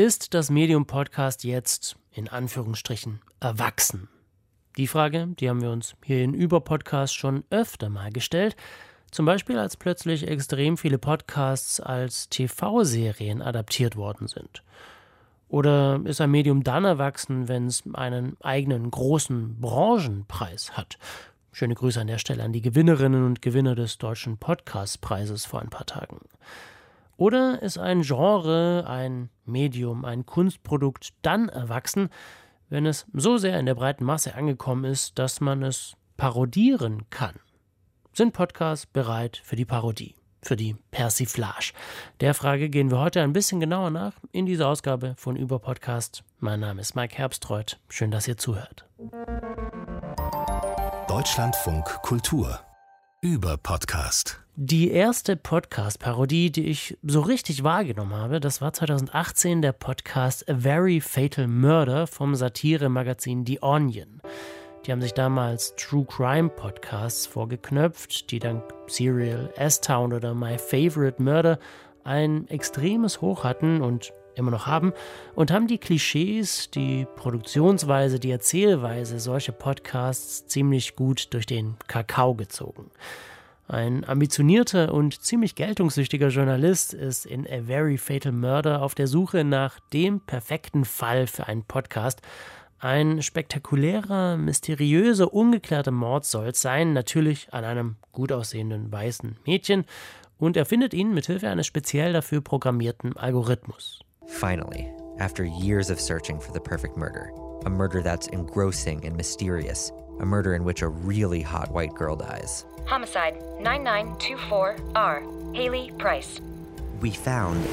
Ist das Medium Podcast jetzt in Anführungsstrichen erwachsen? Die Frage, die haben wir uns hier in Über-Podcast schon öfter mal gestellt. Zum Beispiel, als plötzlich extrem viele Podcasts als TV-Serien adaptiert worden sind. Oder ist ein Medium dann erwachsen, wenn es einen eigenen großen Branchenpreis hat? Schöne Grüße an der Stelle an die Gewinnerinnen und Gewinner des Deutschen Podcastpreises vor ein paar Tagen. Oder ist ein Genre, ein Medium, ein Kunstprodukt dann erwachsen, wenn es so sehr in der breiten Masse angekommen ist, dass man es parodieren kann? Sind Podcasts bereit für die Parodie? für die Persiflage? Der Frage gehen wir heute ein bisschen genauer nach in dieser Ausgabe von Über Podcast. Mein Name ist Mike Herbstreuth. Schön, dass ihr zuhört. Deutschlandfunk Kultur über Podcast. Die erste Podcast-Parodie, die ich so richtig wahrgenommen habe, das war 2018 der Podcast A Very Fatal Murder vom Satire-Magazin The Onion. Die haben sich damals True Crime Podcasts vorgeknöpft, die dank Serial, S-Town oder My Favorite Murder ein extremes Hoch hatten und immer noch haben und haben die Klischees, die Produktionsweise, die Erzählweise solcher Podcasts ziemlich gut durch den Kakao gezogen. Ein ambitionierter und ziemlich geltungssüchtiger Journalist ist in A Very Fatal Murder auf der Suche nach dem perfekten Fall für einen Podcast ein spektakulärer, mysteriöser, ungeklärter Mord soll es sein, natürlich an einem gut aussehenden weißen Mädchen, und er findet ihn mithilfe eines speziell dafür programmierten Algorithmus. Finally, after years of searching for the perfect murder, a murder that's engrossing and mysterious, a murder in which a really hot white girl dies. Homicide 9924R, Haley Price. We found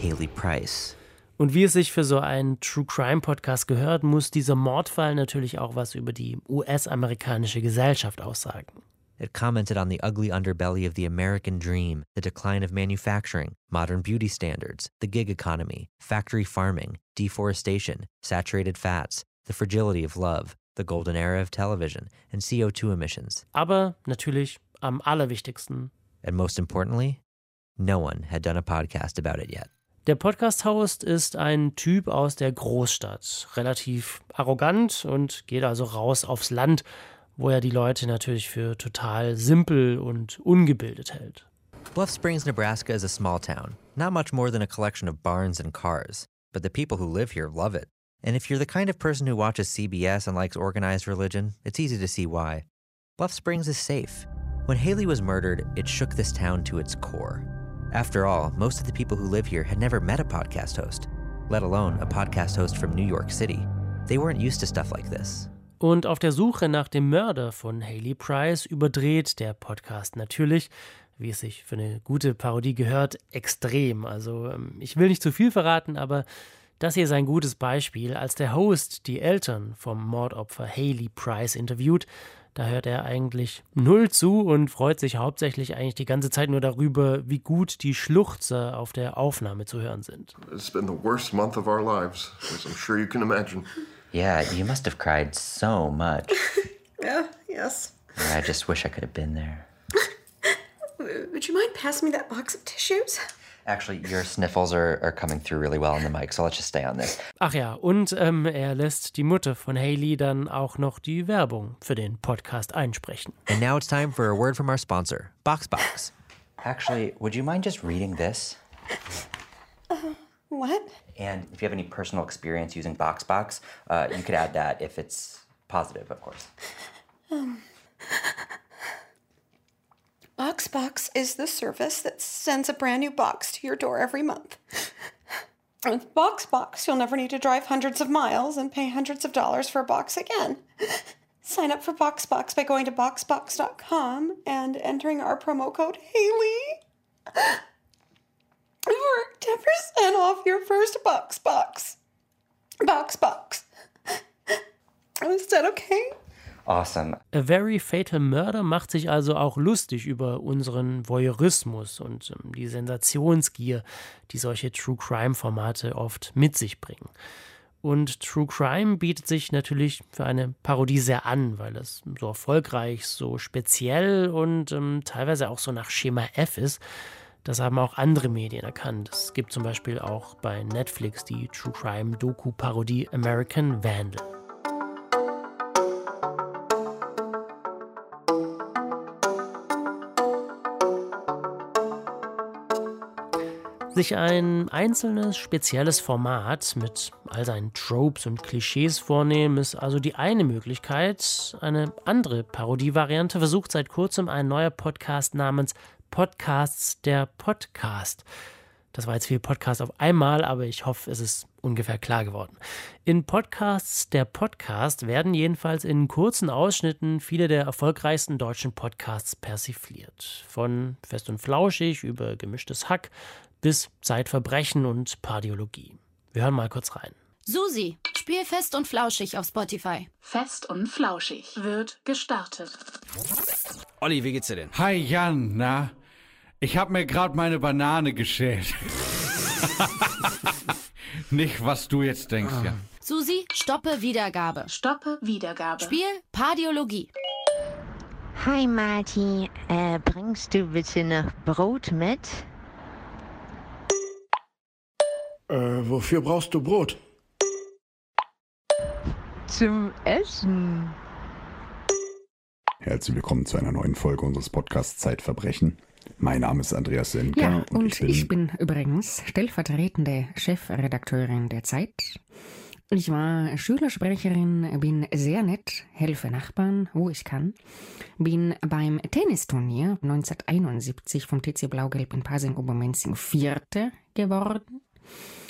Haley Price. Und wie es sich für so einen True Crime Podcast gehört, muss dieser Mordfall natürlich auch was über die US-amerikanische Gesellschaft aussagen. It commented on the ugly underbelly of the American dream, the decline of manufacturing, modern beauty standards, the gig economy, factory farming, deforestation, saturated fats, the fragility of love, the golden era of television, and CO2 emissions. Aber natürlich am allerwichtigsten. And most importantly, no one had done a podcast about it yet. Der Podcast-Host ist ein Typ aus der Großstadt, relativ arrogant und geht also raus aufs Land, wo er die Leute natürlich für total simpel und ungebildet hält. Bluff Springs, Nebraska is a small town, not much more than a collection of barns and cars, but the people who live here love it. And if you're the kind of person who watches CBS and likes organized religion, it's easy to see why. Bluff Springs is safe. When Haley was murdered, it shook this town to its core. After all, most of the people who live here had never met a podcast host, let alone a podcast host from New York City. They weren't used to stuff like this. Und auf der Suche nach dem Mörder von Haley Price überdreht der Podcast natürlich, wie es sich für eine gute Parodie gehört, extrem. Also ähm, ich will nicht zu viel verraten, aber das hier ist ein gutes Beispiel. Als der Host die Eltern vom Mordopfer Haley Price interviewt, da hört er eigentlich null zu und freut sich hauptsächlich eigentlich die ganze Zeit nur darüber, wie gut die Schluchzer auf der Aufnahme zu hören sind. It's been the worst month of our lives, as I'm sure you can imagine. Yeah, you must have cried so much. yeah, yes. Yeah, I just wish I could have been there. Would you mind passing me that box of tissues? Actually, your sniffles are, are coming through really well on the mic, so let's just stay on this. Ach ja, und ähm, er lässt die Mutter von Haley dann auch noch die Werbung für den Podcast einsprechen. And now it's time for a word from our sponsor, BoxBox. Actually, would you mind just reading this? Uh, what? And if you have any personal experience using BoxBox, uh, you could add that if it's positive, of course. BoxBox is the service that sends a brand new box to your door every month. With BoxBox, you'll never need to drive hundreds of miles and pay hundreds of dollars for a box again. Sign up for BoxBox by going to boxbox.com and entering our promo code Haley for 10% off your first BoxBox. BoxBox. Is that okay? Awesome. A Very Fatal Murder macht sich also auch lustig über unseren Voyeurismus und ähm, die Sensationsgier, die solche True Crime-Formate oft mit sich bringen. Und True Crime bietet sich natürlich für eine Parodie sehr an, weil es so erfolgreich, so speziell und ähm, teilweise auch so nach Schema F ist. Das haben auch andere Medien erkannt. Es gibt zum Beispiel auch bei Netflix die True Crime Doku-Parodie American Vandal. Sich ein einzelnes spezielles Format mit all seinen Tropes und Klischees vornehmen, ist also die eine Möglichkeit. Eine andere Parodievariante versucht seit kurzem ein neuer Podcast namens Podcasts der Podcast. Das war jetzt viel Podcast auf einmal, aber ich hoffe, es ist ungefähr klar geworden. In Podcasts der Podcast werden jedenfalls in kurzen Ausschnitten viele der erfolgreichsten deutschen Podcasts persifliert. Von Fest und Flauschig über gemischtes Hack bis Zeitverbrechen und Pardiologie. Wir hören mal kurz rein. Susi, spiel fest und flauschig auf Spotify. Fest und flauschig wird gestartet. Olli, wie geht's dir denn? Hi Jan, na? Ich hab mir gerade meine Banane geschält. Nicht, was du jetzt denkst, ja. Susi, stoppe Wiedergabe. Stoppe Wiedergabe. Spiel Pardiologie. Hi Marty, äh, bringst du bitte noch Brot mit? Äh, wofür brauchst du Brot? Zum Essen. Herzlich willkommen zu einer neuen Folge unseres Podcasts Zeitverbrechen. Mein Name ist Andreas Senker. Ja, und, und ich, bin ich bin übrigens stellvertretende Chefredakteurin der Zeit. Ich war Schülersprecherin, bin sehr nett, helfe Nachbarn, wo ich kann. Bin beim Tennisturnier 1971 vom TC Blau-Gelb in Pasing-Obermenzing Vierte geworden.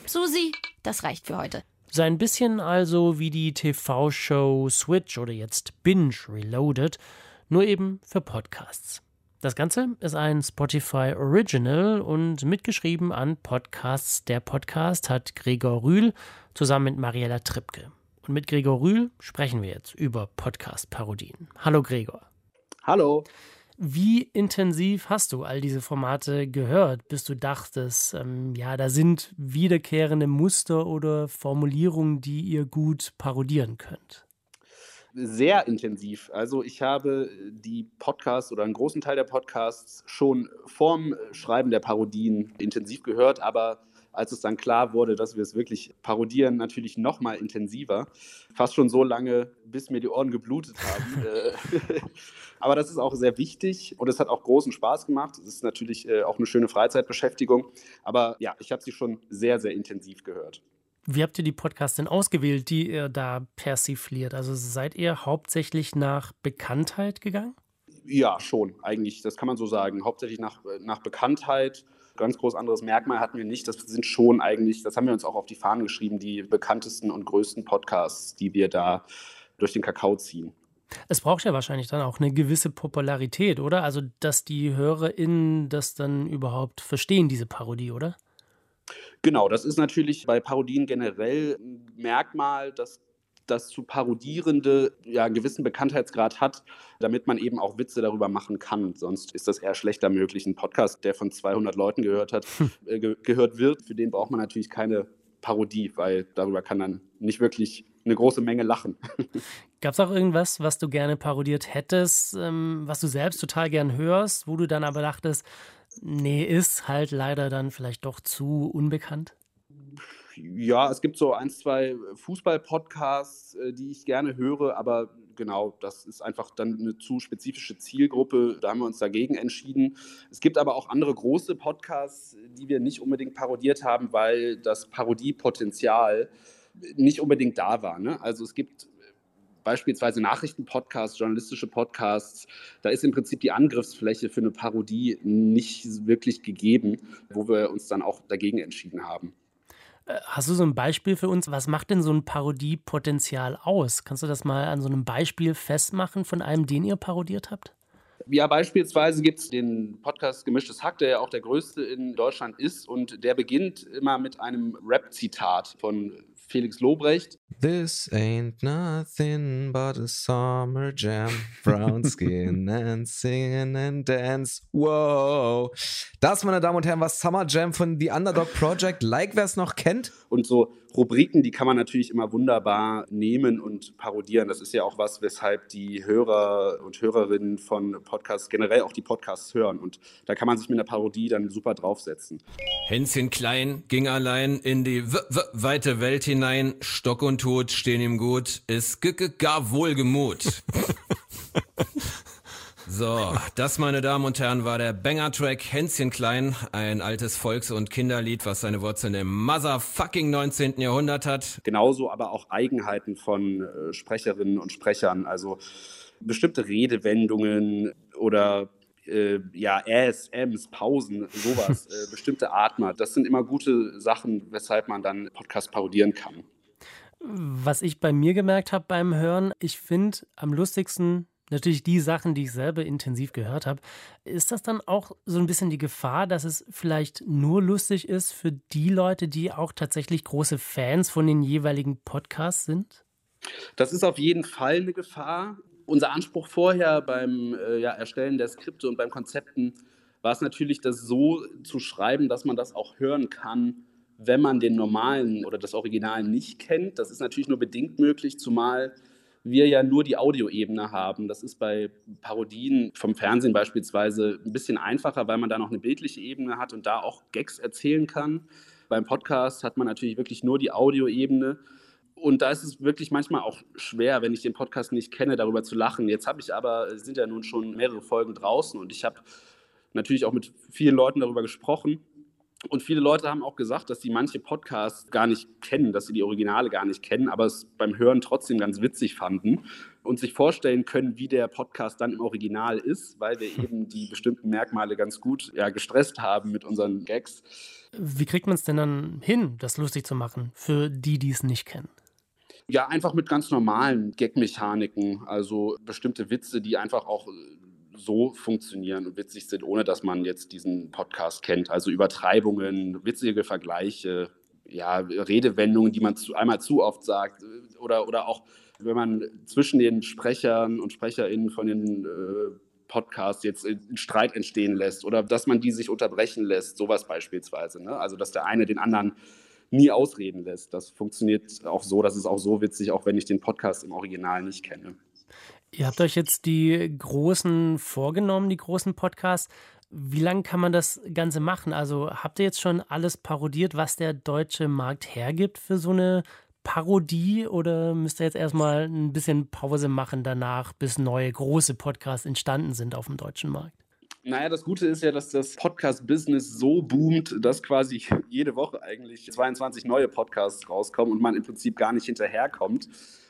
Susi, das reicht für heute. So ein bisschen also wie die TV-Show Switch oder jetzt Binge Reloaded, nur eben für Podcasts. Das Ganze ist ein Spotify Original und mitgeschrieben an Podcasts. Der Podcast hat Gregor Rühl zusammen mit Mariella Trippke. Und mit Gregor Rühl sprechen wir jetzt über Podcast-Parodien. Hallo Gregor. Hallo. Wie intensiv hast du all diese Formate gehört, bis du dachtest, ähm, ja, da sind wiederkehrende Muster oder Formulierungen, die ihr gut parodieren könnt? Sehr intensiv. Also ich habe die Podcasts oder einen großen Teil der Podcasts schon vorm Schreiben der Parodien intensiv gehört, aber als es dann klar wurde, dass wir es wirklich parodieren, natürlich noch mal intensiver. Fast schon so lange, bis mir die Ohren geblutet haben. Äh, aber das ist auch sehr wichtig und es hat auch großen Spaß gemacht. Es ist natürlich äh, auch eine schöne Freizeitbeschäftigung. Aber ja, ich habe sie schon sehr, sehr intensiv gehört. Wie habt ihr die Podcasts denn ausgewählt, die ihr da persifliert? Also seid ihr hauptsächlich nach Bekanntheit gegangen? Ja, schon, eigentlich. Das kann man so sagen. Hauptsächlich nach, nach Bekanntheit ganz groß anderes Merkmal hatten wir nicht. Das sind schon eigentlich, das haben wir uns auch auf die Fahnen geschrieben, die bekanntesten und größten Podcasts, die wir da durch den Kakao ziehen. Es braucht ja wahrscheinlich dann auch eine gewisse Popularität, oder? Also, dass die HörerInnen das dann überhaupt verstehen, diese Parodie, oder? Genau, das ist natürlich bei Parodien generell ein Merkmal, dass das zu parodierende ja einen gewissen Bekanntheitsgrad hat, damit man eben auch Witze darüber machen kann. Sonst ist das eher schlechter möglich. Ein Podcast, der von 200 Leuten gehört hat, hm. äh, ge gehört wird, für den braucht man natürlich keine Parodie, weil darüber kann dann nicht wirklich eine große Menge lachen. Gab es auch irgendwas, was du gerne parodiert hättest, ähm, was du selbst total gern hörst, wo du dann aber dachtest, nee, ist halt leider dann vielleicht doch zu unbekannt? Ja, es gibt so ein, zwei Fußball-Podcasts, äh, die ich gerne höre, aber genau, das ist einfach dann eine zu spezifische Zielgruppe. Da haben wir uns dagegen entschieden. Es gibt aber auch andere große Podcasts, die wir nicht unbedingt parodiert haben, weil das Parodiepotenzial nicht unbedingt da war. Ne? Also es gibt beispielsweise Nachrichtenpodcasts, journalistische Podcasts, da ist im Prinzip die Angriffsfläche für eine Parodie nicht wirklich gegeben, wo wir uns dann auch dagegen entschieden haben. Hast du so ein Beispiel für uns? Was macht denn so ein Parodiepotenzial aus? Kannst du das mal an so einem Beispiel festmachen von einem, den ihr parodiert habt? Ja, beispielsweise gibt es den Podcast Gemischtes Hack, der ja auch der größte in Deutschland ist und der beginnt immer mit einem Rap-Zitat von Felix Lobrecht. This ain't nothing but a summer jam. Brown skin and sing and dance. Wow. Das, meine Damen und Herren, war Summer Jam von The Underdog Project. Like, wer es noch kennt. Und so Rubriken, die kann man natürlich immer wunderbar nehmen und parodieren. Das ist ja auch was, weshalb die Hörer und Hörerinnen von Podcasts generell auch die Podcasts hören. Und da kann man sich mit einer Parodie dann super draufsetzen. Hänschen Klein ging allein in die w -w weite Welt hinein. Stock und Tod stehen ihm gut, ist gar wohlgemut. So, das, meine Damen und Herren, war der Banger-Track Hänschen Klein, ein altes Volks- und Kinderlied, was seine Wurzeln im motherfucking 19. Jahrhundert hat. Genauso aber auch Eigenheiten von äh, Sprecherinnen und Sprechern, also bestimmte Redewendungen oder äh, ja, Äs, Ms, Pausen, sowas, äh, bestimmte Atmer. Das sind immer gute Sachen, weshalb man dann Podcast parodieren kann. Was ich bei mir gemerkt habe beim Hören, ich finde am lustigsten natürlich die Sachen, die ich selber intensiv gehört habe. Ist das dann auch so ein bisschen die Gefahr, dass es vielleicht nur lustig ist für die Leute, die auch tatsächlich große Fans von den jeweiligen Podcasts sind? Das ist auf jeden Fall eine Gefahr. Unser Anspruch vorher beim äh, ja, Erstellen der Skripte und beim Konzepten war es natürlich, das so zu schreiben, dass man das auch hören kann, wenn man den normalen oder das Original nicht kennt. Das ist natürlich nur bedingt möglich, zumal wir ja nur die Audioebene haben. Das ist bei Parodien vom Fernsehen beispielsweise ein bisschen einfacher, weil man da noch eine bildliche Ebene hat und da auch Gags erzählen kann. Beim Podcast hat man natürlich wirklich nur die Audioebene. Und da ist es wirklich manchmal auch schwer, wenn ich den Podcast nicht kenne, darüber zu lachen. Jetzt habe ich aber, sind ja nun schon mehrere Folgen draußen und ich habe natürlich auch mit vielen Leuten darüber gesprochen. Und viele Leute haben auch gesagt, dass sie manche Podcasts gar nicht kennen, dass sie die Originale gar nicht kennen, aber es beim Hören trotzdem ganz witzig fanden und sich vorstellen können, wie der Podcast dann im Original ist, weil wir eben die bestimmten Merkmale ganz gut ja, gestresst haben mit unseren Gags. Wie kriegt man es denn dann hin, das lustig zu machen, für die, die es nicht kennen? Ja, einfach mit ganz normalen Gag-Mechaniken, also bestimmte Witze, die einfach auch so funktionieren und witzig sind, ohne dass man jetzt diesen Podcast kennt. Also Übertreibungen, witzige Vergleiche, ja, Redewendungen, die man zu, einmal zu oft sagt oder, oder auch, wenn man zwischen den Sprechern und SprecherInnen von den äh, Podcasts jetzt einen Streit entstehen lässt oder dass man die sich unterbrechen lässt, sowas beispielsweise. Ne? Also, dass der eine den anderen nie ausreden lässt. Das funktioniert auch so, das ist auch so witzig, auch wenn ich den Podcast im Original nicht kenne. Ihr habt euch jetzt die großen vorgenommen, die großen Podcasts. Wie lange kann man das Ganze machen? Also habt ihr jetzt schon alles parodiert, was der deutsche Markt hergibt für so eine Parodie oder müsst ihr jetzt erstmal ein bisschen Pause machen danach, bis neue große Podcasts entstanden sind auf dem deutschen Markt? Naja, das Gute ist ja, dass das Podcast-Business so boomt, dass quasi jede Woche eigentlich 22 neue Podcasts rauskommen und man im Prinzip gar nicht hinterherkommt.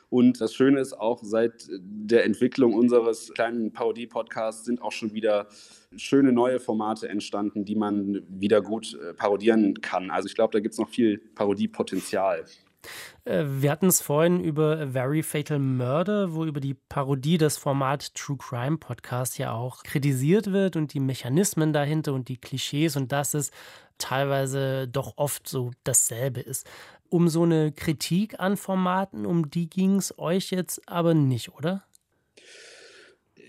Und das Schöne ist auch, seit der Entwicklung unseres kleinen Parodie-Podcasts sind auch schon wieder schöne neue Formate entstanden, die man wieder gut äh, parodieren kann. Also ich glaube, da gibt es noch viel Parodiepotenzial. Äh, wir hatten es vorhin über Very Fatal Murder, wo über die Parodie das Format True Crime Podcast ja auch kritisiert wird und die Mechanismen dahinter und die Klischees und dass es teilweise doch oft so dasselbe ist um so eine Kritik an Formaten, um die ging es euch jetzt aber nicht, oder?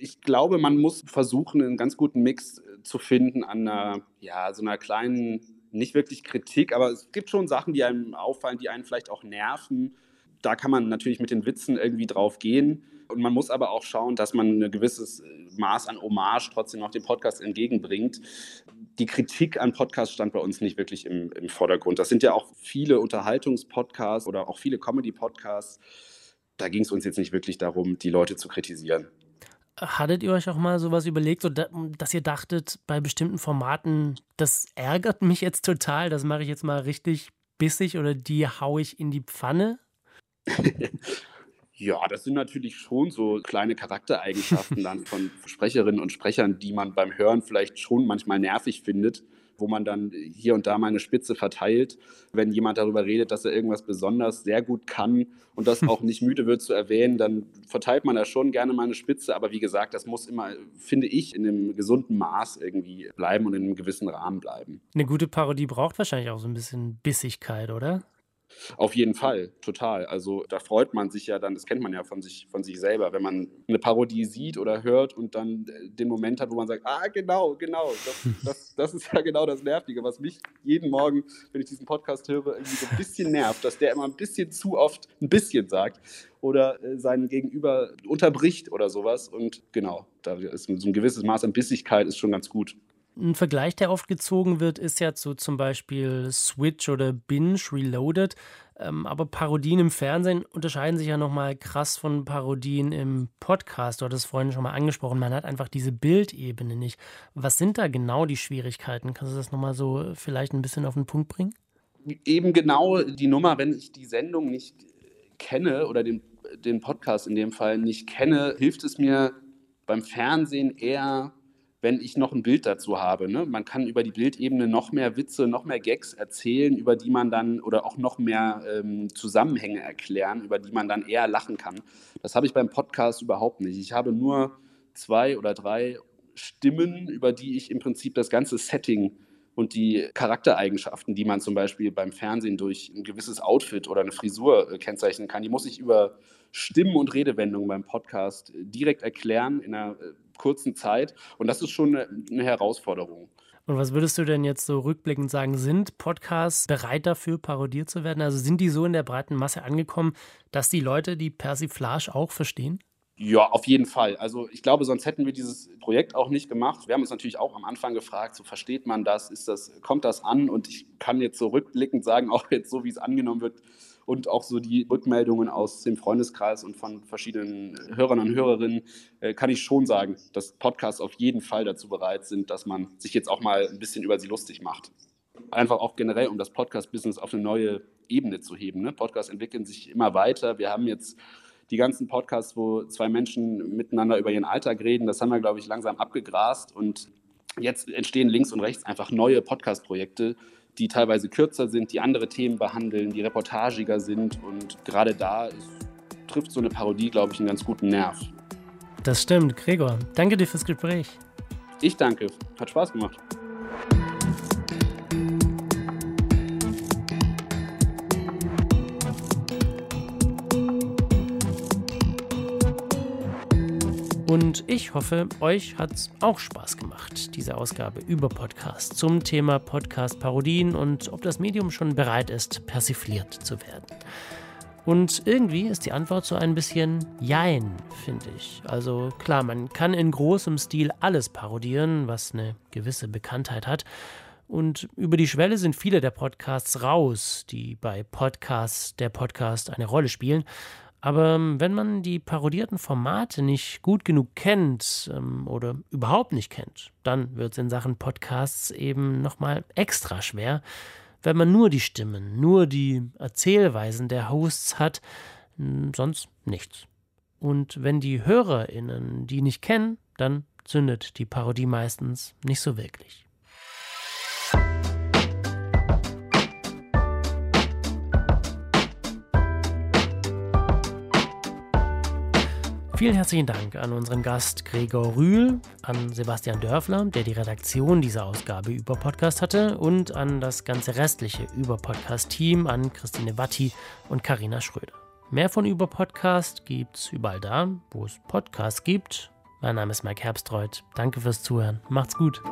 Ich glaube, man muss versuchen, einen ganz guten Mix äh, zu finden an einer, ja, so einer kleinen, nicht wirklich Kritik, aber es gibt schon Sachen, die einem auffallen, die einen vielleicht auch nerven. Da kann man natürlich mit den Witzen irgendwie drauf gehen. Und man muss aber auch schauen, dass man ein gewisses Maß an Hommage trotzdem noch dem Podcast entgegenbringt. Die Kritik an Podcasts stand bei uns nicht wirklich im, im Vordergrund. Das sind ja auch viele Unterhaltungspodcasts oder auch viele Comedy-Podcasts. Da ging es uns jetzt nicht wirklich darum, die Leute zu kritisieren. Hattet ihr euch auch mal sowas überlegt, so dass ihr dachtet, bei bestimmten Formaten, das ärgert mich jetzt total, das mache ich jetzt mal richtig bissig oder die haue ich in die Pfanne? Ja, das sind natürlich schon so kleine Charaktereigenschaften dann von Sprecherinnen und Sprechern, die man beim Hören vielleicht schon manchmal nervig findet, wo man dann hier und da mal eine Spitze verteilt, wenn jemand darüber redet, dass er irgendwas besonders sehr gut kann und das auch nicht müde wird zu erwähnen, dann verteilt man da schon gerne mal eine Spitze. Aber wie gesagt, das muss immer, finde ich, in einem gesunden Maß irgendwie bleiben und in einem gewissen Rahmen bleiben. Eine gute Parodie braucht wahrscheinlich auch so ein bisschen Bissigkeit, oder? Auf jeden Fall, total. Also da freut man sich ja dann, das kennt man ja von sich, von sich selber, wenn man eine Parodie sieht oder hört und dann den Moment hat, wo man sagt, ah, genau, genau, das, das, das ist ja genau das Nervige, was mich jeden Morgen, wenn ich diesen Podcast höre, irgendwie so ein bisschen nervt, dass der immer ein bisschen zu oft ein bisschen sagt oder äh, seinen Gegenüber unterbricht oder sowas. Und genau, da ist so ein gewisses Maß an Bissigkeit ist schon ganz gut. Ein Vergleich, der oft gezogen wird, ist ja zu zum Beispiel Switch oder Binge Reloaded. Ähm, aber Parodien im Fernsehen unterscheiden sich ja nochmal krass von Parodien im Podcast. Du hattest es vorhin schon mal angesprochen. Man hat einfach diese Bildebene nicht. Was sind da genau die Schwierigkeiten? Kannst du das nochmal so vielleicht ein bisschen auf den Punkt bringen? Eben genau die Nummer, wenn ich die Sendung nicht kenne oder den, den Podcast in dem Fall nicht kenne, hilft es mir beim Fernsehen eher wenn ich noch ein Bild dazu habe. Ne? Man kann über die Bildebene noch mehr Witze, noch mehr Gags erzählen, über die man dann oder auch noch mehr ähm, Zusammenhänge erklären, über die man dann eher lachen kann. Das habe ich beim Podcast überhaupt nicht. Ich habe nur zwei oder drei Stimmen, über die ich im Prinzip das ganze Setting und die Charaktereigenschaften, die man zum Beispiel beim Fernsehen durch ein gewisses Outfit oder eine Frisur äh, kennzeichnen kann, die muss ich über Stimmen und Redewendungen beim Podcast äh, direkt erklären in einer äh, kurzen Zeit. Und das ist schon eine, Herausforderung. Und was würdest du denn jetzt so rückblickend sagen? Sind Podcasts bereit dafür, parodiert zu werden? Also sind die so in der breiten Masse angekommen, dass die Leute die Persiflage auch verstehen? Ja, auf jeden Fall. Also ich glaube, sonst hätten wir dieses Projekt auch nicht gemacht. Wir haben uns natürlich auch am Anfang gefragt, so versteht man das, ist das, kommt das an? Und ich kann jetzt so rückblickend sagen, auch jetzt so wie es angenommen wird, und auch so die Rückmeldungen aus dem Freundeskreis und von verschiedenen Hörern und Hörerinnen äh, kann ich schon sagen, dass Podcasts auf jeden Fall dazu bereit sind, dass man sich jetzt auch mal ein bisschen über sie lustig macht. Einfach auch generell, um das Podcast-Business auf eine neue Ebene zu heben. Ne? Podcasts entwickeln sich immer weiter. Wir haben jetzt die ganzen Podcasts, wo zwei Menschen miteinander über ihren Alltag reden, das haben wir, glaube ich, langsam abgegrast. Und jetzt entstehen links und rechts einfach neue Podcast-Projekte, die teilweise kürzer sind, die andere Themen behandeln, die reportagiger sind. Und gerade da ist, trifft so eine Parodie, glaube ich, einen ganz guten Nerv. Das stimmt, Gregor. Danke dir fürs Gespräch. Ich danke. Hat Spaß gemacht. Und ich hoffe, euch hat es auch Spaß gemacht, diese Ausgabe über Podcast zum Thema Podcast-Parodien und ob das Medium schon bereit ist, persifliert zu werden. Und irgendwie ist die Antwort so ein bisschen Jein, finde ich. Also klar, man kann in großem Stil alles parodieren, was eine gewisse Bekanntheit hat. Und über die Schwelle sind viele der Podcasts raus, die bei Podcasts der Podcast eine Rolle spielen. Aber ähm, wenn man die parodierten Formate nicht gut genug kennt ähm, oder überhaupt nicht kennt, dann wird es in Sachen Podcasts eben nochmal extra schwer. Wenn man nur die Stimmen, nur die Erzählweisen der Hosts hat, sonst nichts. Und wenn die HörerInnen die nicht kennen, dann zündet die Parodie meistens nicht so wirklich. Vielen herzlichen Dank an unseren Gast Gregor Rühl, an Sebastian Dörfler, der die Redaktion dieser Ausgabe über Podcast hatte, und an das ganze restliche über Podcast-Team, an Christine Watti und Karina Schröder. Mehr von über Podcast gibt's überall da, wo es Podcasts gibt. Mein Name ist Mike Herbstreuth. Danke fürs Zuhören. Macht's gut.